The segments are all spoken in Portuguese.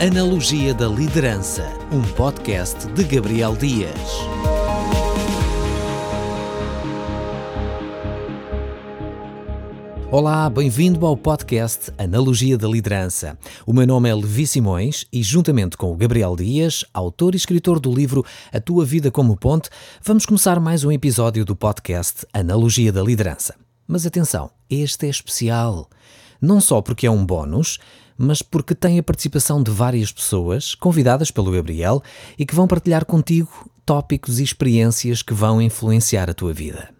Analogia da Liderança, um podcast de Gabriel Dias. Olá, bem-vindo ao podcast Analogia da Liderança. O meu nome é Levi Simões e, juntamente com o Gabriel Dias, autor e escritor do livro A Tua Vida como Ponte, vamos começar mais um episódio do podcast Analogia da Liderança. Mas atenção, este é especial. Não só porque é um bónus, mas porque tem a participação de várias pessoas convidadas pelo Gabriel e que vão partilhar contigo tópicos e experiências que vão influenciar a tua vida.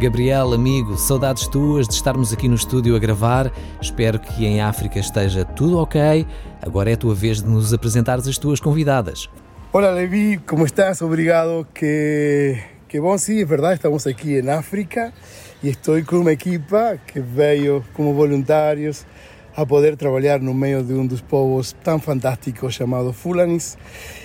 Gabriel, amigo, saudades tuas de estarmos aqui no estúdio a gravar. Espero que em África esteja tudo ok. Agora é a tua vez de nos apresentares as tuas convidadas. Hola Levi, ¿cómo estás? Obrigado. Que, que bom, sí, es verdad, estamos aquí en África y estoy con una equipa que veio como voluntários a poder trabalhar no meio de um dos povos tão fantásticos chamado Fulanis.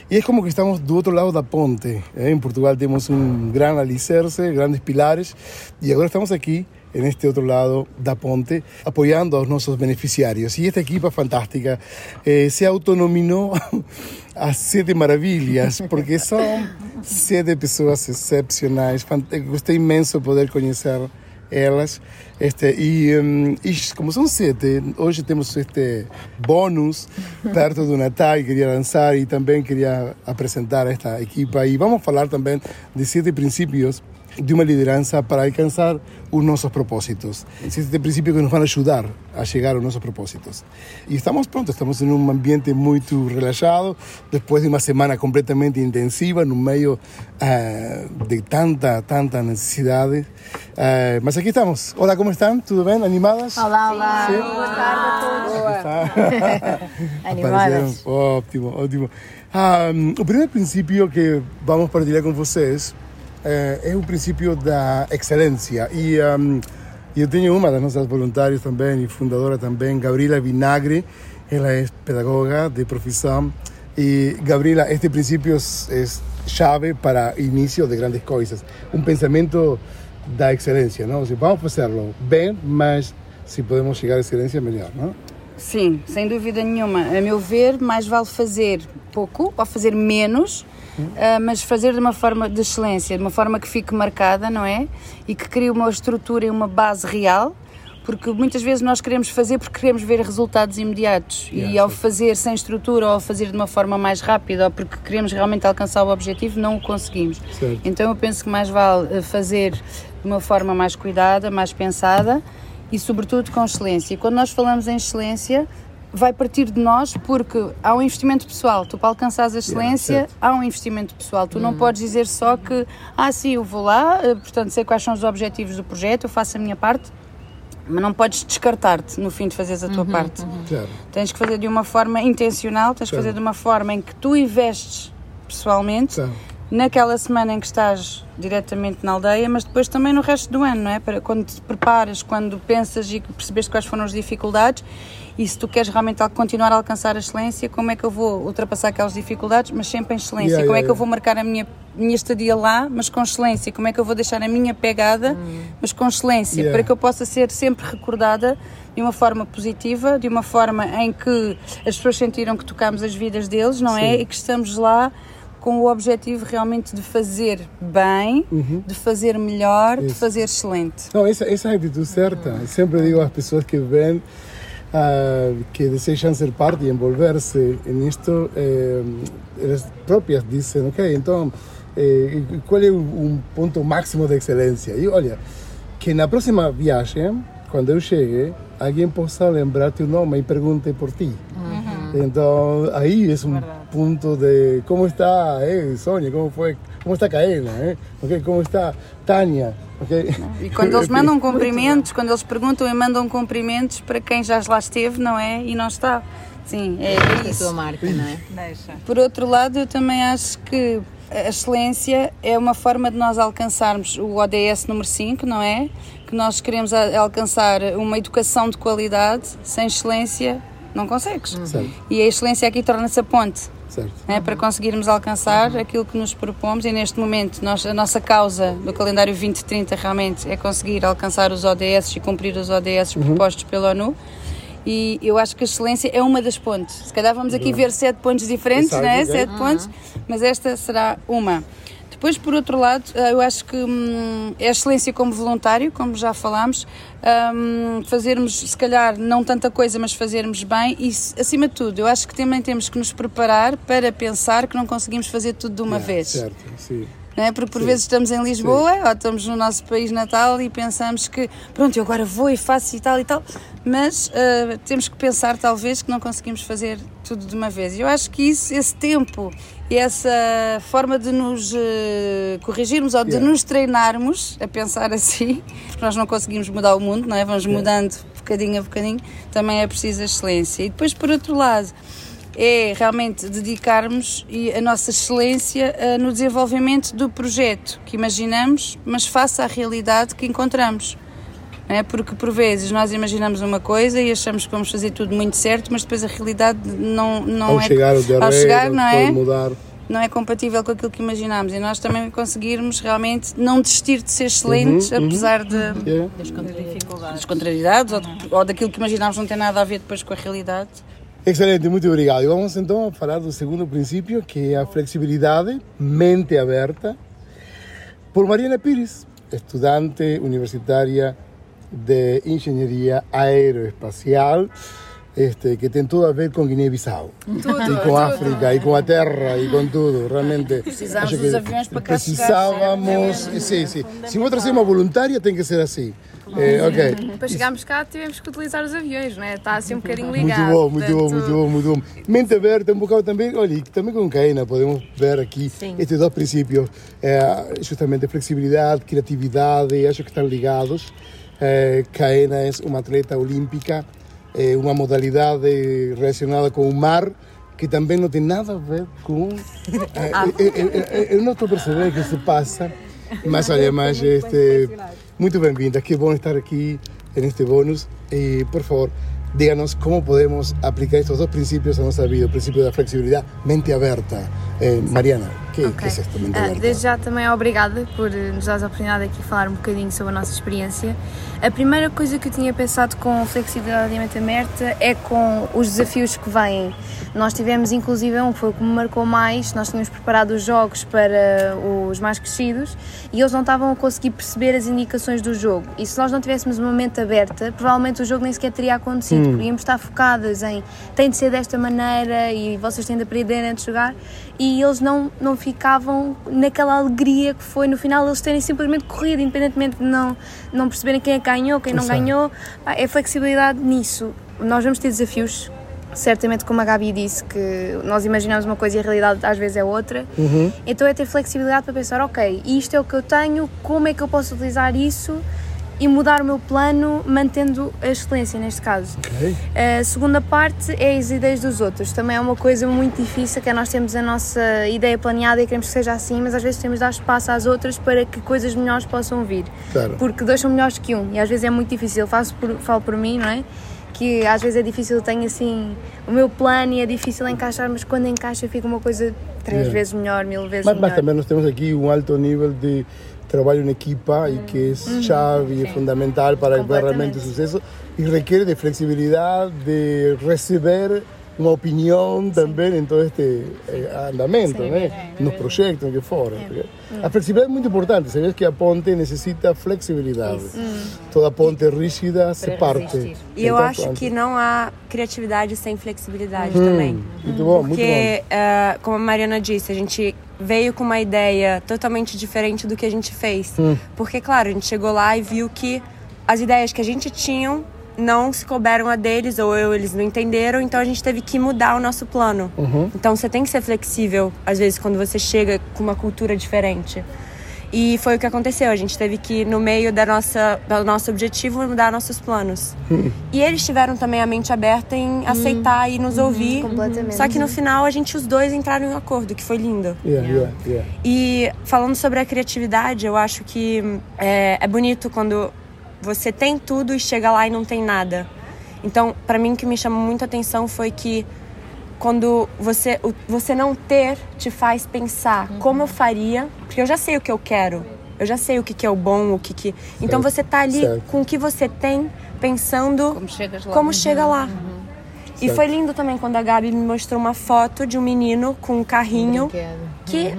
E é como que estamos do outro lado da ponte. Eh? Em Portugal temos um grande alicerce, grandes pilares, e agora estamos aqui en este otro lado da ponte, apoyando a nuestros beneficiarios. Y esta equipa fantástica eh, se autonominó a Siete Maravillas, porque son siete pessoas excepcionais. Gostei imenso poder conhecer elas. Este, e, um, e, como são sete, hoje temos este bônus perto do Natal, queria lançar e também queria apresentar esta equipa. E vamos falar também de sete princípios de uma liderança para alcançar os nossos propósitos. Existe princípio que nos vai ajudar a chegar aos nossos propósitos. E estamos prontos, estamos em um ambiente muito relaxado, depois de uma semana completamente intensiva, no meio uh, de tanta, tanta necessidade. Uh, mas aqui estamos. Olá, como estão? Tudo bem? Animadas? Olá, olá. Sim. Boa tarde a todos. Animadas. Ótimo, ótimo. Um, o primeiro princípio que vamos partilhar com vocês é, é o princípio da excelência. E um, eu tenho uma das nossas voluntárias também e fundadora também, Gabriela Vinagre. Ela é pedagoga de profissão. E, Gabriela, este princípio é chave para início de grandes coisas. Um pensamento da excelência, não? Se vamos fazê-lo bem, mas se podemos chegar à excelência, melhor, não? Sim, sem dúvida nenhuma. A meu ver, mais vale fazer pouco ou fazer menos uh, mas fazer de uma forma de excelência, de uma forma que fique marcada, não é? E que crie uma estrutura e uma base real, porque muitas vezes nós queremos fazer porque queremos ver resultados imediatos yeah, e ao sim. fazer sem estrutura ou ao fazer de uma forma mais rápida ou porque queremos realmente alcançar o objetivo não o conseguimos. Certo. Então eu penso que mais vale eh, fazer de uma forma mais cuidada, mais pensada e sobretudo com excelência. E quando nós falamos em excelência, vai partir de nós porque há um investimento pessoal. Tu, para alcançar a excelência, yeah, há um investimento pessoal. Tu não uhum. podes dizer só que, ah, sim, eu vou lá, eh, portanto, sei quais são os objetivos do projeto, eu faço a minha parte, mas não podes descartar-te no fim de fazeres a tua uhum, parte. Uhum. Tens que fazer de uma forma intencional, tens que fazer de uma forma em que tu investes pessoalmente naquela semana em que estás diretamente na aldeia, mas depois também no resto do ano, não é? Para quando te preparas, quando pensas e percebes quais foram as dificuldades e se tu queres realmente continuar a alcançar a excelência, como é que eu vou ultrapassar aquelas dificuldades, mas sempre em excelência? Yeah, como yeah, é que eu vou marcar a minha, minha estadia lá, mas com excelência? Como é que eu vou deixar a minha pegada, hum. mas com excelência? Yeah. Para que eu possa ser sempre recordada de uma forma positiva, de uma forma em que as pessoas sentiram que tocamos as vidas deles, não é? Sim. é? E que estamos lá com o objetivo realmente de fazer bem, uhum. de fazer melhor, Isso. de fazer excelente. Não, essa, essa é a atitude certa. Eu sempre digo às pessoas que vêm uh, que desejam ser parte e envolver-se nisto, eh, elas próprias dizem, ok, então, eh, qual é um ponto máximo de excelência? E olha, que na próxima viagem, quando eu chegue, alguém possa lembrar teu nome e pergunte por ti. Uhum. Então, aí é um Verdade. Ponto de como está eh, Sônia, como foi, como está Caena, eh? okay, como está Tânia, Okay. E quando eles mandam cumprimentos, quando eles perguntam e mandam cumprimentos para quem já lá esteve, não é? E não está. Sim, é, é isso. A tua marca, não é? Deixa. Por outro lado, eu também acho que a excelência é uma forma de nós alcançarmos o ODS número 5, não é? Que nós queremos alcançar uma educação de qualidade, sem excelência não consegues. Uhum. E a excelência aqui torna-se a ponte né, para conseguirmos alcançar aquilo que nos propomos e neste momento nós, a nossa causa do calendário 2030 realmente é conseguir alcançar os ODS e cumprir os ODS uhum. propostos pela ONU e eu acho que a excelência é uma das pontes. Se calhar vamos aqui ver sete pontos diferentes, né? sete uhum. pontos, mas esta será uma. Depois, por outro lado, eh, eu acho que hum, é a excelência como voluntário, como já falámos, hum, fazermos, se calhar, não tanta coisa, mas fazermos bem e, acima de tudo, eu acho que também temos que nos preparar para pensar que não conseguimos fazer tudo de uma yeah, vez. Certo, sim. Não é? Porque por Sim. vezes estamos em Lisboa Sim. ou estamos no nosso país natal e pensamos que, pronto, eu agora vou e faço e tal e tal, mas uh, temos que pensar talvez que não conseguimos fazer tudo de uma vez. E eu acho que isso, esse tempo e essa forma de nos uh, corrigirmos ou de yeah. nos treinarmos a pensar assim, porque nós não conseguimos mudar o mundo, não é? Vamos yeah. mudando bocadinho a bocadinho, também é preciso a excelência. E depois, por outro lado, é realmente dedicarmos a nossa excelência uh, no desenvolvimento do projeto que imaginamos, mas face à realidade que encontramos. É? Porque por vezes nós imaginamos uma coisa e achamos que vamos fazer tudo muito certo, mas depois a realidade não, não ao é. Chegar o ao chegar, não é? Mudar. Não é compatível com aquilo que imaginámos e nós também conseguirmos realmente não desistir de ser excelentes, uhum, uhum. apesar uhum. de, yeah. das, contrariedades, das contrariedades ou, de, ou daquilo que imaginámos não ter nada a ver depois com a realidade. Excelente, muito obrigado. E vamos então falar do segundo princípio, que é a flexibilidade, mente aberta, por Mariana Pires, estudante universitária de Engenharia Aeroespacial, este, que tem tudo a ver com Guiné-Bissau. E com África, e com a terra, e com tudo. Realmente. Precisamos dos aviões para cá Precisávamos. Sim, sim. Se vou trazer uma voluntária, tem que ser assim. É, ok. Para chegarmos cá tivemos que utilizar os aviões, não é? Está assim um bocadinho ligado. Muito bom, muito bom, muito bom, muito bom. Mente aberta, um bocado também, olha, também com Keina podemos ver aqui Sim. estes dois princípios, é, justamente flexibilidade, criatividade, acho que estão ligados. É, Keina é uma atleta olímpica, é uma modalidade relacionada com o mar, que também não tem nada a ver com. É, eu não estou a perceber o que se passa, mas olha, mas este. Muito bem-vinda, que bom estar aqui neste bônus. E, por favor, díganos como podemos aplicar estes dois princípios a nossa vida: o princípio da flexibilidade, mente aberta. Eh, Mariana, o que, okay. que, é esta aberta? Uh, desde já também obrigada por nos dar a oportunidade de aqui falar um bocadinho sobre a nossa experiência. A primeira coisa que eu tinha pensado com flexibilidade e mente aberta é com os desafios que vêm. Nós tivemos inclusive um que foi o que me marcou mais, nós tínhamos preparado os jogos para os mais crescidos e eles não estavam a conseguir perceber as indicações do jogo. E se nós não tivéssemos uma mente aberta, provavelmente o jogo nem sequer teria acontecido, hum. porque íamos estar focadas em tem de ser desta maneira e vocês têm de aprender antes de jogar e eles não, não ficavam naquela alegria que foi no final eles terem simplesmente corrido, independentemente de não, não perceberem quem é que ganhou, quem não ganhou. É flexibilidade nisso. Nós vamos ter desafios, certamente como a Gabi disse, que nós imaginamos uma coisa e a realidade às vezes é outra. Uhum. Então é ter flexibilidade para pensar, ok, isto é o que eu tenho, como é que eu posso utilizar isso e mudar o meu plano mantendo a excelência neste caso. Okay. A segunda parte é as ideias dos outros. Também é uma coisa muito difícil que é nós temos a nossa ideia planeada e queremos que seja assim, mas às vezes temos de dar espaço às outras para que coisas melhores possam vir. Claro. Porque dois são melhores que um e às vezes é muito difícil. Eu faço por, falo por mim, não é? Que às vezes é difícil, tenho assim o meu plano e é difícil encaixar, mas quando encaixa fica uma coisa três yeah. vezes melhor, mil vezes mas, melhor. Mas também nós temos aqui um alto nível de trabalho em equipa e que é chave e fundamental para realmente o sucesso e requer de flexibilidade, de receber uma opinião também em todo este eh, andamento, né? nos projetos, que for. A flexibilidade é muito importante, sabes que a ponte necessita flexibilidade. Toda ponte rígida se parte. E eu acho que não há criatividade sem flexibilidade hum, também. Muito bom, Porque, muito bom. Uh, como a Mariana disse, a gente veio com uma ideia totalmente diferente do que a gente fez. Hum. Porque, claro, a gente chegou lá e viu que as ideias que a gente tinha não se couberam a deles ou eu, eles não entenderam, então a gente teve que mudar o nosso plano. Uhum. Então você tem que ser flexível, às vezes, quando você chega com uma cultura diferente. E foi o que aconteceu. A gente teve que, no meio da nossa, do nosso objetivo, mudar nossos planos. Hum. E eles tiveram também a mente aberta em hum. aceitar e nos hum, ouvir. Completamente. Só que no final a gente, os dois, entraram em um acordo, que foi lindo. Yeah, yeah, yeah. E falando sobre a criatividade, eu acho que é, é bonito quando você tem tudo e chega lá e não tem nada. Então, para mim, o que me chamou muita atenção foi que quando você, o- você não ter te faz pensar como eu faria, porque eu já sei o que eu quero. Eu já sei o que, que é o bom, o que que. Então você tá ali certo. com o que você tem, pensando Como lá. como chega lá. E Certo. foi lindo também quando a Gabi me mostrou uma foto de um menino com um carrinho que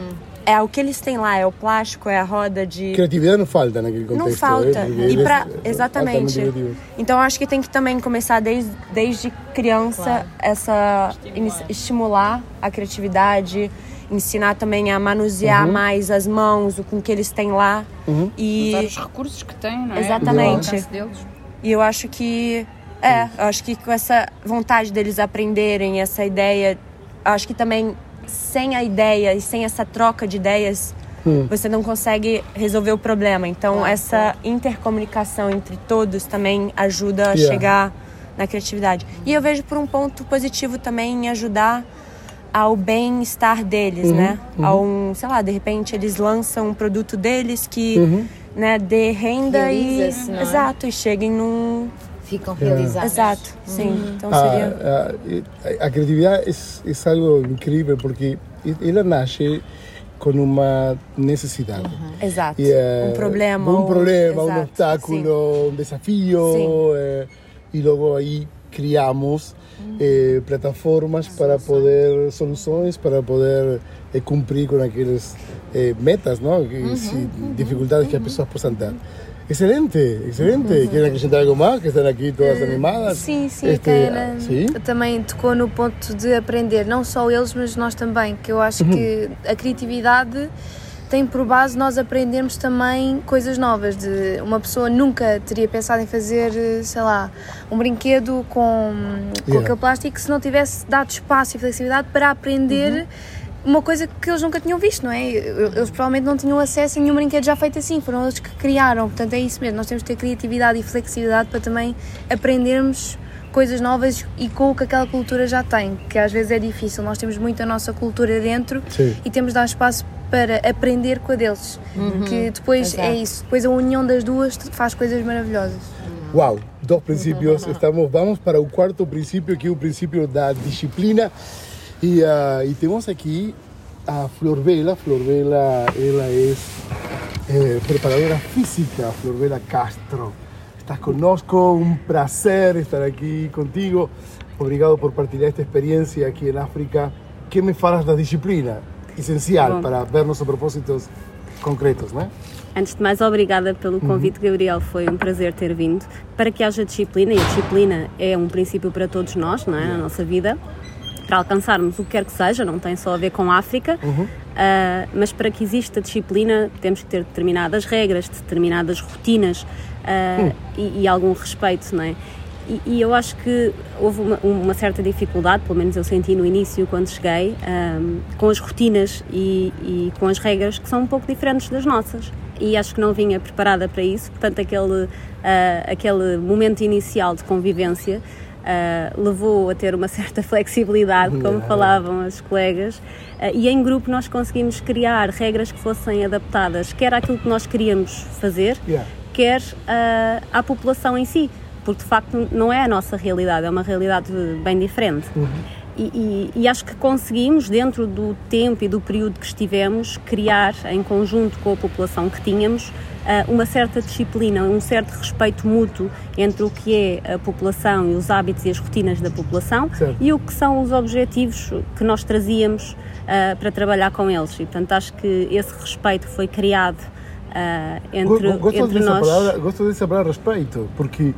é o que eles têm lá, é o plástico, é a roda de. Criatividade não falta naquele contexto. Não falta. porque E altamente exatamente. Então acho que tem que também começar desde, desde criança essa ini- estimular a criatividade, ensinar também a manusear mais as mãos, o com que eles têm lá. E Usar os recursos que têm, não é? Exatamente. E eu acho que. É, eu acho que com essa vontade deles aprenderem, essa ideia. Acho que também sem a ideia e sem essa troca de ideias, você não consegue resolver o problema. Então, essa intercomunicação entre todos também ajuda a Yeah. chegar na criatividade. E eu vejo por um ponto positivo também em ajudar ao bem-estar deles, né? A um, sei lá, de repente eles lançam um produto deles que, né, dê renda e é? exato, e cheguem num Ficam realizados. exato, sim. Então Ah, seria ah, eh, a criatividade es, es algo incrível porque ela nasce com uma necessidade. exato. E, eh, um problema, Un ou- problema, un exato, obstáculo, un desafío. eh, y luego ahí criamos eh, plataformas para poder, soluciones para poder cumprir con aquellas eh, metas, ¿no? Que, sí, dificultades que las personas puedan ter. Excelente, excelente. ¿Quieren acrescentar algo más? Que están aquí todas animadas. sim, sim, Este, Ana sí. também tocou no ponto de aprender, não só eles, mas nós também, que eu acho que a criatividade tem por base nós aprendermos também coisas novas. De uma pessoa nunca teria pensado em fazer, sei lá, um brinquedo com, com Yeah. aquele plástico se não tivesse dado espaço e flexibilidade para aprender. Uma coisa que eles nunca tinham visto, não é? Eles provavelmente não tinham acesso a nenhum brinquedo já feito assim, foram eles que criaram. Portanto, é isso mesmo. Nós temos que ter criatividade e flexibilidade para também aprendermos coisas novas e com o que aquela cultura já tem, que às vezes é difícil. Nós temos muito a nossa cultura dentro Sim. e temos de dar espaço para aprender com a deles. Que depois é Exato. isso, depois a união das duas faz coisas maravilhosas. Wow, dos principios. Estamos, vamos para el cuarto principio, que es el principio da disciplina. Y, ah, y tenemos aquí a Flor Vela. Flor Vela, ella es eh, preparadora física, Flor Vela Castro. Estás conosco, un placer estar aquí contigo. Obrigado por partilhar esta experiencia aquí en África. ¿Qué me falas da disciplina? Esencial Bom. para ver nossos propósitos concretos, não é? Antes de mais, obrigada pelo convite, Gabriel. Foi um prazer ter vindo. Para que haja disciplina, e a disciplina é um princípio para todos nós, não é? Na nossa vida, para alcançarmos o que quer que seja, não tem só a ver com a África, ah, mas para que exista disciplina, temos que ter determinadas regras, determinadas rotinas ah, e, e algum respeito, não é? E, e eu acho que houve uma, uma certa dificuldade, pelo menos eu senti no início quando cheguei, ahm, com as rotinas e, e com as regras que são um pouco diferentes das nossas. E acho que não vinha preparada para isso, portanto, aquele, ah, aquele momento inicial de convivência ah, levou a ter uma certa flexibilidade, como falavam as colegas, ah, e em grupo nós conseguimos criar regras que fossem adaptadas, quer àquilo que nós queríamos fazer, quer ah, à população em si, porque de facto não é a nossa realidade, é uma realidade bem diferente. E, e- e acho que conseguimos, dentro do tempo e do período que estivemos, criar em conjunto com a população que tínhamos ah, uma certa disciplina, um certo respeito mútuo entre o que é a população e os hábitos e as rotinas da população Certo. e o que são os objetivos que nós trazíamos ah, para trabalhar com eles. E portanto acho que esse respeito foi criado ah, entre, Go- gosto, entre nós. palavra, gosto dessa palavra respeito, porque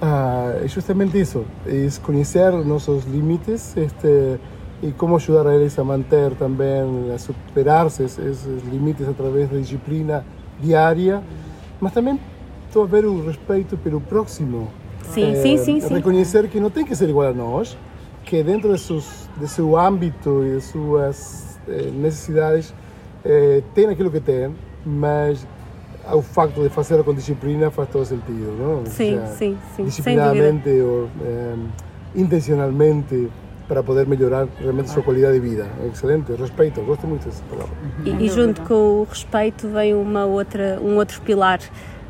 ah, é justamente isso, é conhecer nossos limites este, e como ajudar a eles a manter também, a superar-se esses, esses limites através da disciplina diária, mas também todo haver o respeito pelo próximo. Sim, Eh, sim, sim, sim. Reconhecer que não tem que ser igual a nós, que dentro de, seus, de seu âmbito e de suas eh, necessidades eh, tem aquilo que tem, mas o facto de fazer com disciplina faz todo sentido, não? Sim, seja, sim, sim, sem Disciplinadamente ou eh, intencionalmente para poder melhorar realmente a sua qualidade de vida. Excelente, respeito, gosto muito dessa palavra. E, e junto com o respeito vem uma outra, um outro pilar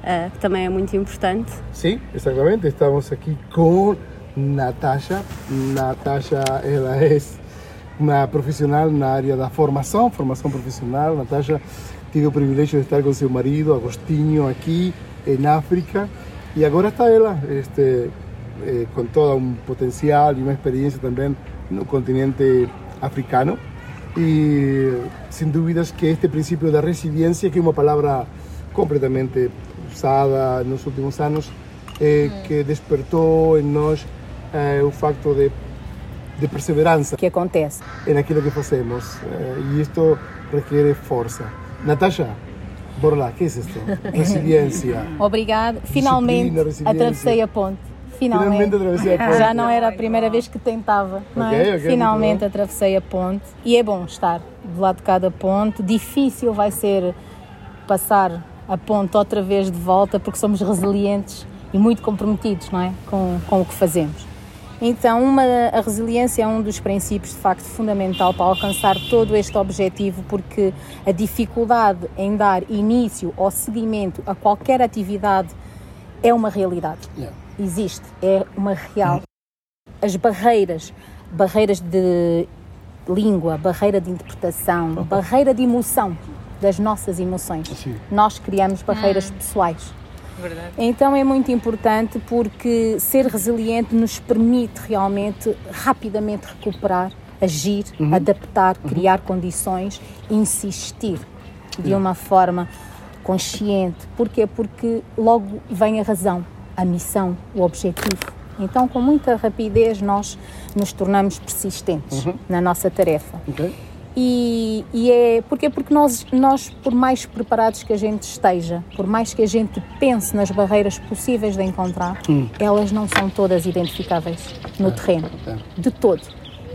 ah, que também é muito importante. Sí, exactamente. Estamos aquí con Natasha. Natasha, ela é uma profissional na área da formação, formação profissional. Natasha tive o privilégio de estar com seu marido, Agostinho, aqui em África. E agora está ela, este, eh, com todo um potencial e uma experiência também no continente africano. E sem dúvidas que este princípio da resiliência, que é uma palavra completamente usada nos últimos anos, eh, que despertou em nós eh, o facto de, de perseverança que acontece naquilo que fazemos. Eh, e isto requer força. Natasha, bora lá, que é isto? Resiliência. Obrigado. Finalmente resiliência. atravessei a ponte. Finalmente. Finalmente atravessei a ponte. Já não era a primeira vez que tentava, não é? Ok, ok, Finalmente atravessei a ponte e é bom estar do lado de cada ponte. Difícil vai ser passar a ponte outra vez de volta porque somos resilientes e muito comprometidos, não é? Com, com o que fazemos. Então, uma, a resiliência é um dos princípios de facto fundamental para alcançar todo este objetivo, porque a dificuldade em dar início ou seguimento a qualquer atividade é uma realidade. Yeah. Existe, é uma real. As barreiras, barreiras de língua, barreira de interpretação, barreira de emoção, das nossas emoções. Sim. Nós criamos barreiras pessoais. Verdade. Então é muito importante porque ser resiliente nos permite realmente rapidamente recuperar, agir, adaptar, criar condições, insistir de uma forma consciente. Porquê? Porque logo vem a razão, a missão, o objetivo. Então, com muita rapidez, nós nos tornamos persistentes na nossa tarefa. Ok? E, e é porque porque nós nós por mais preparados que a gente esteja, por mais que a gente pense nas barreiras possíveis de encontrar, elas não são todas identificáveis no terreno, é. de todo.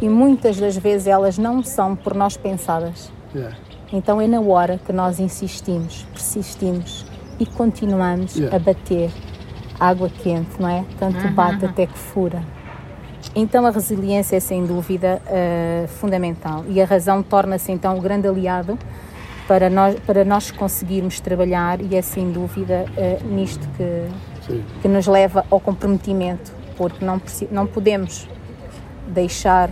E muitas das vezes elas não são por nós pensadas. Yeah. Então é na hora que nós insistimos, persistimos e continuamos Yeah. a bater água quente, não é? Tanto bate até que fura. Então a resiliência é sem dúvida eh, fundamental e a razão torna-se então o grande aliado para nós, para nós conseguirmos trabalhar e é sem dúvida eh, nisto que, Sim. que nos leva ao comprometimento, porque não, não podemos deixar.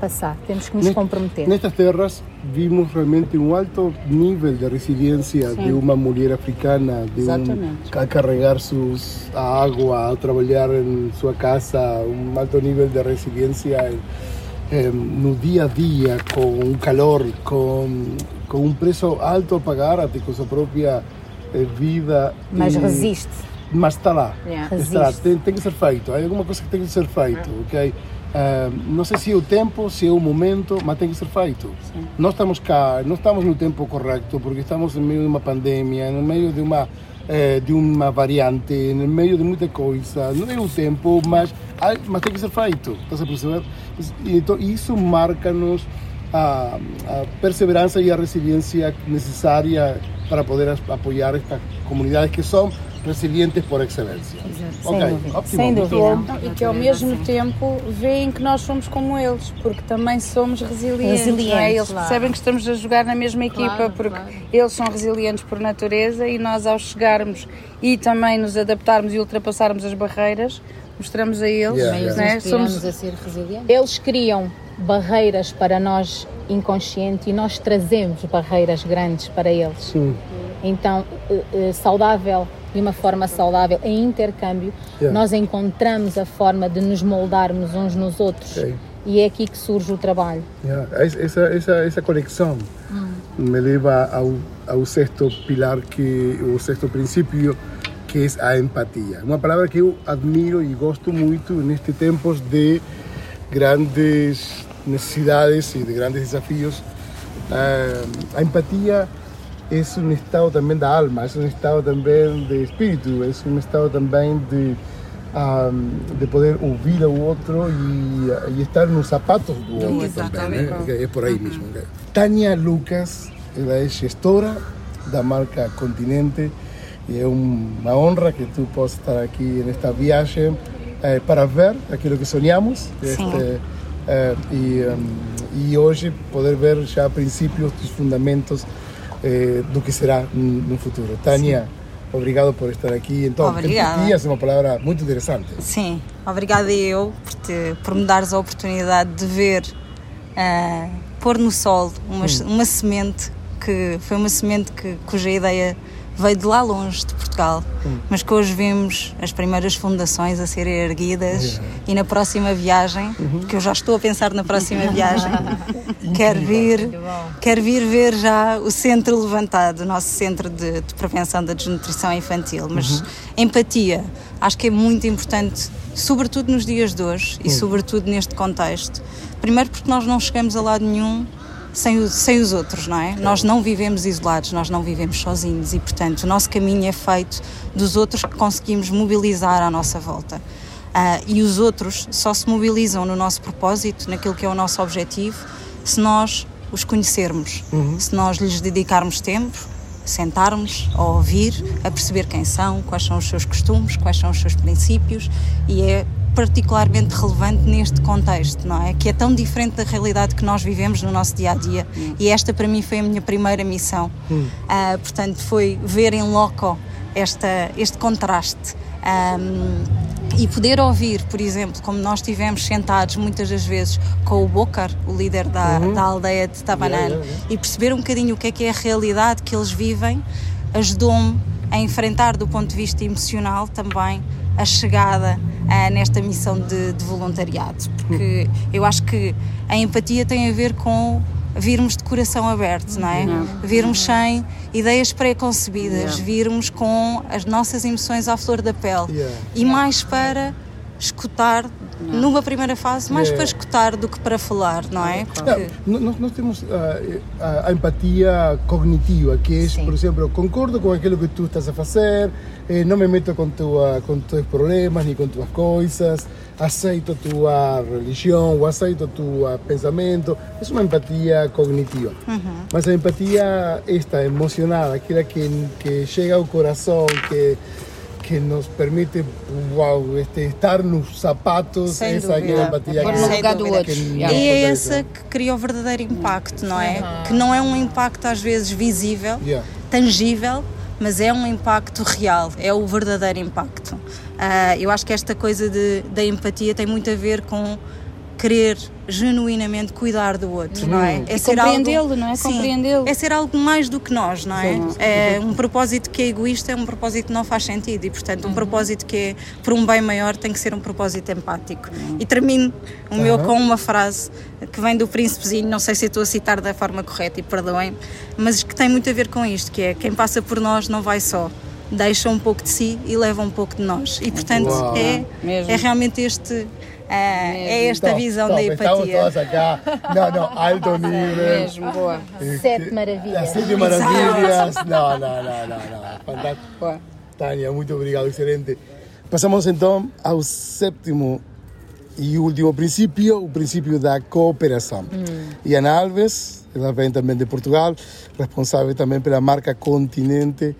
Passar, temos que nos comprometer. Nestas terras vimos realmente um alto nível de resiliência de uma mulher africana, de um, a carregar sus, a água, a trabalhar em sua casa, um alto nível de resiliência eh, no dia a dia, com um calor, com, com um preço alto a pagar, até com sua própria eh, vida. Mas E- resiste. mas está lá. Yeah. Está, tem, tem que ser feito. Há alguma coisa que tem que ser feito, ok? Ah, não sei se é o tempo, se é o momento, mas tem que ser feito. Nós estamos cá, não estamos no tempo correto, porque estamos no meio de uma pandemia, no meio de uma eh, de uma variante, no meio de muita coisa. Não é o tempo, mas, mas tem que ser feito. Estás a perceber? Então, isso marca-nos a, a perseverança e a resiliência necessária para poder apoiar estas comunidades que são resilientes por excelência. Sem dúvida. ótimo, Sem dúvida. bom. E que ao mesmo tempo veem que nós somos como eles, porque também somos resilientes. Resilientes, não é? Eles claro. percebem que estamos a jogar na mesma equipa, porque eles são resilientes por natureza e nós, ao chegarmos e também nos adaptarmos e ultrapassarmos as barreiras, mostramos a eles. Yeah, é? Inspiramos Somos a ser resilientes. Eles criam barreiras para nós inconsciente e nós trazemos barreiras grandes para eles. Sim. Então, eh, eh, saudável, de uma forma saudável, em intercâmbio, Yeah. nós encontramos a forma de nos moldarmos uns nos outros. Ok. E é aqui que surge o trabalho. Yeah, es- Esa, esa, esa conexión me lleva ao, ao sexto pilar, que, o sexto princípio, que es a empatía. Uma palavra que eu admiro e gosto muito nestes tempos de grandes necesidades e de grandes desafios. Ah, a empatía es un estado también de alma, es un estado también de espíritu, es un estado también de, ah, de poder ouvir ao outro e, e estar nos sapatos do outro também, né? Que É por aí mesmo. né? Tânia Lucas, ela é gestora da marca Continente e é uma honra que tu possas estar aqui nesta viagem eh, para ver aquilo que sonhamos este, eh, e, um, e hoje poder ver já princípios dos fundamentos eh, do que será no futuro. Tânia, Obrigado por estar aqui. Então, Obrigada. empatia é uma palavra muito interessante. Sim, obrigada eu por, te, por me dares a oportunidade de ver, uh, pôr no sol uma, Hum. uma semente que foi uma semente que, cuja ideia veio de lá longe de Portugal, Hum. mas que hoje vemos as primeiras fundações a serem erguidas Uhum. e na próxima viagem, que eu já estou a pensar na próxima viagem, quero vir, quero vir ver já o centro levantado, o nosso centro de, de prevenção da desnutrição infantil. Mas empatia, acho que é muito importante, sobretudo nos dias de hoje e sobretudo neste contexto. Primeiro porque nós não chegamos a lado nenhum sem, o- sem os outros, não é? Nós não vivemos isolados, nós não vivemos sozinhos e, portanto, o nosso caminho é feito dos outros que conseguimos mobilizar à nossa volta. Ah, e os outros só se mobilizam no nosso propósito, naquilo que é o nosso objetivo, se nós os conhecermos, se nós lhes dedicarmos tempo, sentarmos a ouvir, a perceber quem são, quais são os seus costumes, quais são os seus princípios e é particularmente relevante neste contexto, não é? Que é tão diferente da realidade que nós vivemos no nosso dia a dia. E esta para mim foi a minha primeira missão. Ah, portanto, foi ver em loco esta, este contraste. Ahm, e poder ouvir, por exemplo, como nós estivemos sentados muitas das vezes com o Bokar, o líder da, da aldeia de Tabanane, e perceber um bocadinho o que é que é a realidade que eles vivem, ajudou-me a enfrentar do ponto de vista emocional também a chegada ah, nesta missão de, de voluntariado, porque eu acho que a empatia tem a ver com virmos de coração aberto, não é? Virmos sem ideias pré-concebidas, virmos com as nossas emoções à flor da pele. Yeah. e mais para escutar numa primeira fase, mais Yeah. para escutar do que para falar, não é? Porque No- Nós, temos ah, a, a empatia cognitiva, que é, Sim. por exemplo, concordo com aquilo que tu estás a fazer, eh, não me meto com, tua, com teus problemas nem com tuas coisas, aceito tua religião, ou aceito tu pensamento. É uma empatia cognitiva. Mas a empatia esta emocional, aquela que, que chega ao coração, que que nos permite este, estar nos sapatos, Sem essa dúvida. a empatia que, no Sem lugar do outro. E é essa que cria o verdadeiro impacto, não é? Que não é um impacto às vezes visível, Yeah. tangível, mas é um impacto real, é o verdadeiro impacto. Ah, eu acho que esta coisa de, da empatia tem muito a ver com querer genuinamente cuidar do outro, não é? E compreendê-lo, não é? Sim, Compreendê-lo. É ser algo mais do que nós, não é? É um propósito que é egoísta, é um propósito que não faz sentido e, portanto, Uhum. um propósito que é por um bem maior tem que ser um propósito empático. E termino o meu com uma frase que vem do Príncipezinho, não sei se eu estou a citar da forma correta e perdoem, mas que tem muito a ver com isto, que é quem passa por nós não vai só. Deixa um pouco de si e leva um pouco de nós. E portanto Uau. é, Mesmo. é realmente este, ah, é esta Top, visão top, da Estamos empatia. acá. No, no, alto nível. Mesmo, boa. Sete maravilhas. Las siete maravillas. No, no, no, no, no. Fantástico. boa. Tânia, muito obrigado, excelente. Passamos então ao sétimo e último princípio, o princípio da cooperação. Iana Alves, ela vem também de Portugal, responsável também pela marca Continente.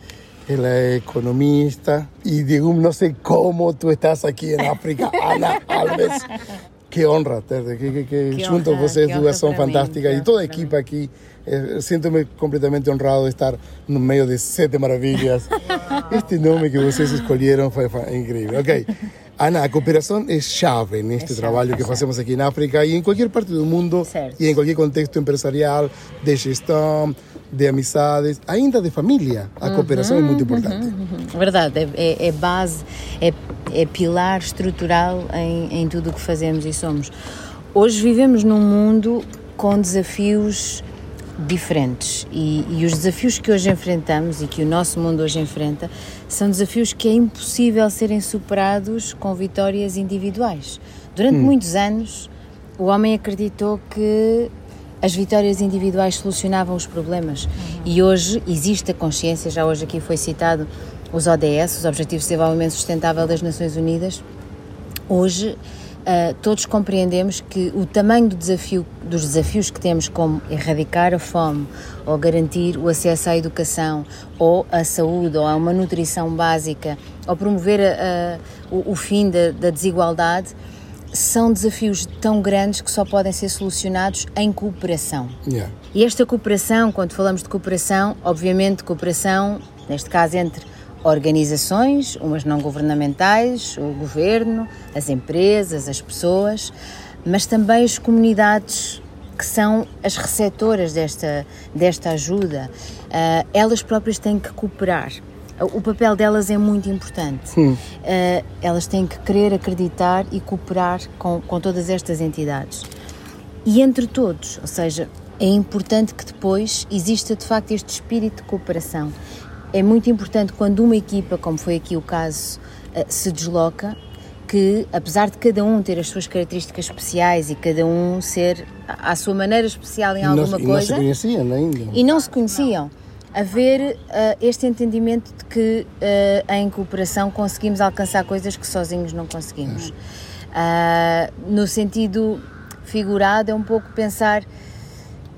Ela é economista e digo, não sei como tu estás aqui em África, Ana Alves. Que honra ter, que, que, que, Que junto honra, vocês que duas honra são para mim, fantásticas que e toda a honra para equipa aqui. Eh, Sinto-me completamente honrado de estar no meio de sete maravilhas. Este nome que vocês escolheram foi, incrível. Ok. Ana, a cooperação é chave neste trabalho que fazemos aqui na África e em qualquer parte do mundo Certo. e em qualquer contexto empresarial, de gestão, de amizades, ainda de família. A cooperação é muito importante. Verdade, é, é- é base, é, é pilar estrutural em, em tudo o que fazemos e somos. Hoje vivemos num mundo com desafios diferentes. E, e os desafios que hoje enfrentamos e que o nosso mundo hoje enfrenta são desafios que é impossível serem superados com vitórias individuais. Durante muitos anos, o homem acreditou que as vitórias individuais solucionavam os problemas. E hoje existe a consciência, já hoje aqui foi citado os ODS, os Objetivos de Desenvolvimento Sustentável das Nações Unidas, hoje ah, todos compreendemos que o tamanho do desafio, dos desafios que temos como erradicar a fome ou garantir o acesso à educação ou à saúde ou a uma nutrição básica ou promover a- a- o, o fim da, da desigualdade são desafios tão grandes que só podem ser solucionados em cooperação. Yeah. E esta cooperação, quando falamos de cooperação, obviamente cooperação, neste caso entre organizações, umas não governamentais, o governo, as empresas, as pessoas, mas também as comunidades que são as receptoras desta, desta ajuda. Uh, elas próprias têm que cooperar. O papel delas é muito importante. Uh, elas têm que querer acreditar e cooperar com, com todas estas entidades. E entre todos, ou seja, é importante que depois exista de facto este espírito de cooperação. É muito importante quando uma equipa, como foi aqui o caso, uh, se desloca, que, apesar de cada um ter as suas características especiais e cada um ser à sua maneira especial em alguma não, coisa. E não se conheciam ainda. E não se conheciam. Haver uh, este entendimento de que uh, em cooperação conseguimos alcançar coisas que sozinhos não conseguimos. Uh, no sentido figurado, é um pouco pensar: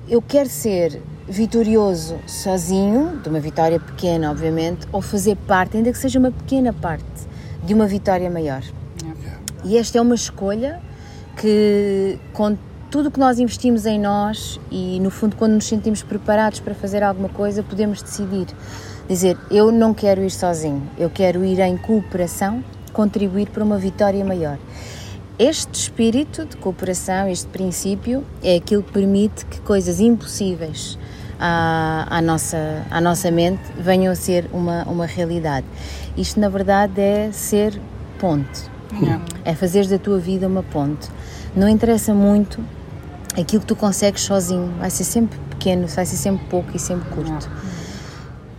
eu quero ser vitorioso sozinho, de uma vitória pequena, obviamente, ou fazer parte, ainda que seja uma pequena parte, de uma vitória maior. E esta é uma escolha que, com tudo o que nós investimos em nós e, no fundo, quando nos sentimos preparados para fazer alguma coisa, podemos decidir. Dizer, eu não quero ir sozinho, eu quero ir em cooperação, contribuir para uma vitória maior. Este espírito de cooperação, este princípio, é aquilo que permite que coisas impossíveis à, à, nossa, à nossa mente venham a ser uma, uma realidade. Isto, na verdade, é ser ponte não. É fazeres da tua vida uma ponte. Não interessa muito aquilo que tu consegues sozinho, vai ser sempre pequeno, vai ser sempre pouco e sempre curto.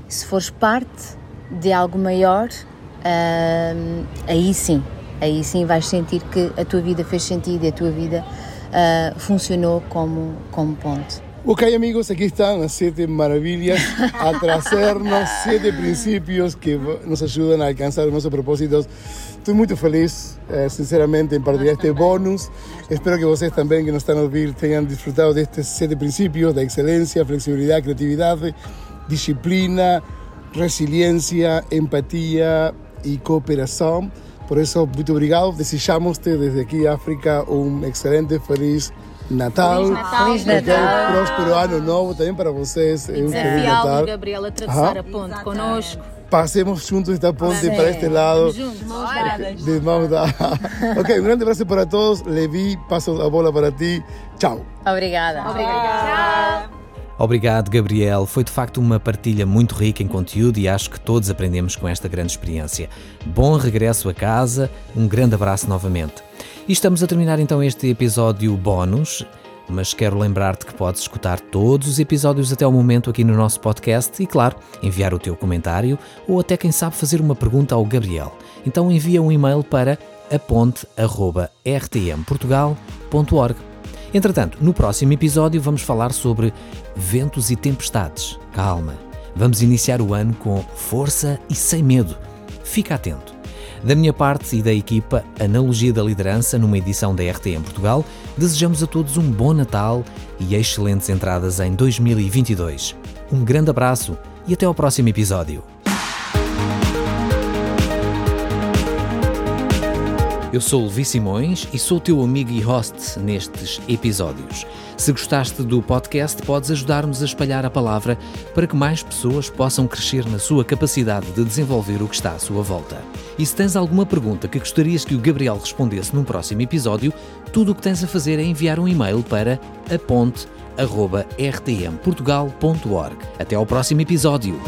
Se fores parte de algo maior, uh, aí sim, aí sim vais sentir que a tua vida fez sentido e a tua vida uh, funcionou como, como ponte. Ok amigos, aquí están las siete maravillas a trazarnos siete principios que nos ayudan a alcanzar nuestros propósitos Estoy muy feliz, eh, sinceramente, en partir de este bonus. Espero que ustedes también, que nos están a oír, tengan disfrutado de estos siete principios de excelencia, flexibilidad, creatividad, disciplina, resiliencia, empatía y cooperación. Por eso, muy obrigado. Deseamos desde aquí, África, un excelente, feliz Natal. Feliz Natal. Feliz Natal. Um próspero ano novo também para vocês. E um feliz Natal. Gabriela atravessar a ponte conosco. Pasemos juntos esta ponte para este lado. Juntos, de mãos dadas. ok, um grande abraço para todos. Levi, passo a bola para ti. Tchau. Obrigada. Obrigada. Obrigado, Gabriel. Foi de facto uma partilha muito rica em conteúdo e acho que todos aprendemos com esta grande experiência. Bom regresso a casa, um grande abraço novamente. E estamos a terminar então este episódio bónus mas quero lembrar-te que podes escutar todos os episódios até o momento aqui no nosso podcast e, claro, enviar o teu comentário ou até, quem sabe, fazer uma pergunta ao Gabriel. Então envia um e-mail para aponte.rtmportugal.org. Entretanto, no próximo episódio vamos falar sobre ventos e tempestades. Calma, vamos iniciar o ano com força e sem medo. Fica atento. Da minha parte e da equipa Analogia da Liderança, numa edição da RT em Portugal, desejamos a todos um bom Natal e excelentes entradas em 2022. Um grande abraço e até ao próximo episódio. Eu sou Levi Simões e sou teu amigo e host nestes episódios. Se gostaste do podcast, podes ajudar-nos a espalhar a palavra para que mais pessoas possam crescer na sua capacidade de desenvolver o que está à sua volta. E se tens alguma pergunta que gostarias que o Gabriel respondesse num próximo episódio, tudo o que tens a fazer é enviar um e-mail para aponte.rtmportugal.org. Até ao próximo episódio.